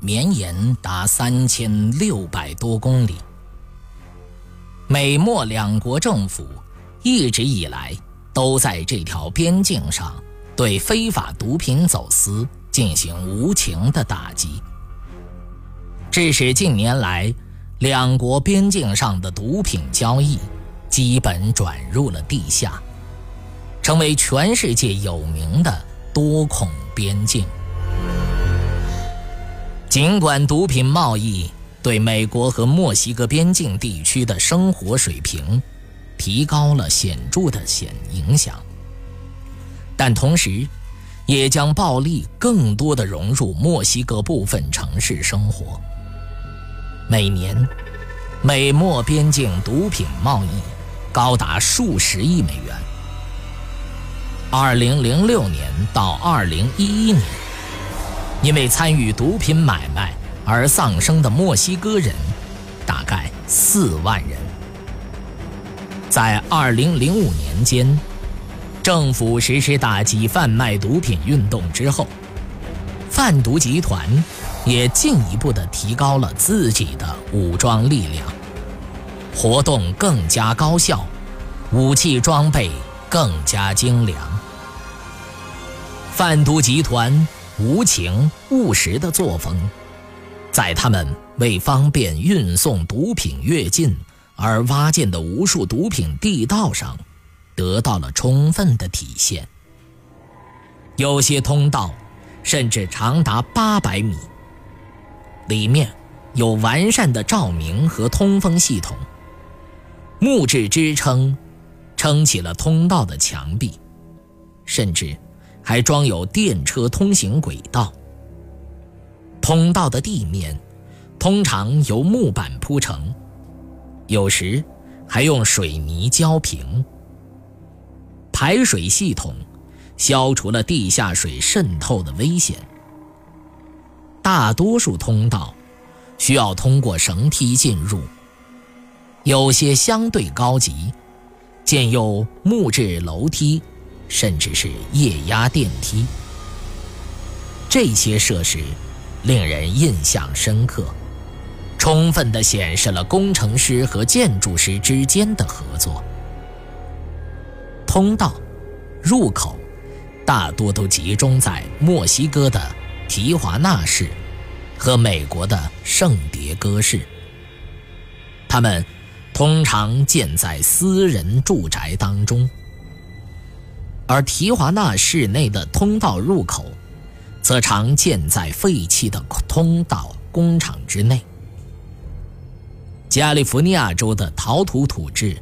绵延达三千六百多公里。美墨两国政府一直以来都在这条边境上对非法毒品走私进行无情的打击，致使近年来两国边境上的毒品交易基本转入了地下，成为全世界有名的多孔边境。尽管毒品贸易对美国和墨西哥边境地区的生活水平提高了显著的显影响，但同时，也将暴力更多的融入墨西哥部分城市生活。每年，美墨边境毒品贸易高达数十亿美元。二零零六年到二零一一年，因为参与毒品买卖而丧生的墨西哥人，大概四万人。在二零零五年间，政府实施打击贩卖毒品运动之后，贩毒集团也进一步的提高了自己的武装力量，活动更加高效，武器装备更加精良。贩毒集团无情务实的作风，在他们为方便运送毒品越境而挖建的无数毒品地道上，得到了充分的体现。有些通道甚至长达八百米，里面有完善的照明和通风系统，木质支撑撑起了通道的墙壁，甚至还装有电车通行轨道。通道的地面通常由木板铺成，有时还用水泥浇平。排水系统消除了地下水渗透的危险。大多数通道需要通过绳梯进入，有些相对高级，建有木质楼梯，甚至是液压电梯。这些设施令人印象深刻，充分地显示了工程师和建筑师之间的合作。通道入口大多都集中在墨西哥的提华纳市和美国的圣迭戈市。它们通常建在私人住宅当中，而提华纳市内的通道入口则常建在废弃的通道工厂之内。加利福尼亚州的陶土土质。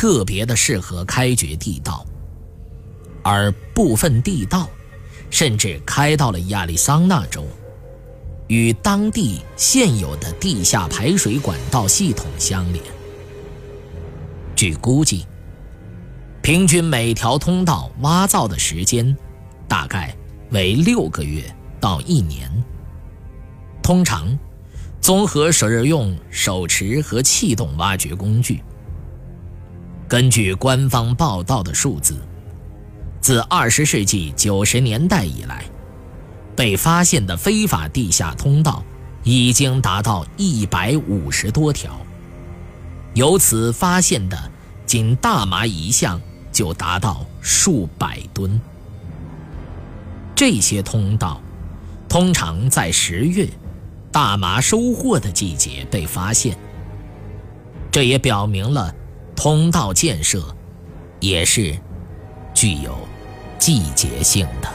特别的适合开掘地道，而部分地道甚至开到了亚利桑那州，与当地现有的地下排水管道系统相连。据估计，平均每条通道挖造的时间大概为六个月到一年。通常，综合使用手持和气动挖掘工具。根据官方报道的数字，自20世纪90年代以来，被发现的非法地下通道已经达到150多条，由此发现的仅大麻一项就达到数百吨。这些通道通常在十月大麻收获的季节被发现，这也表明了。通道建设也是具有季节性的。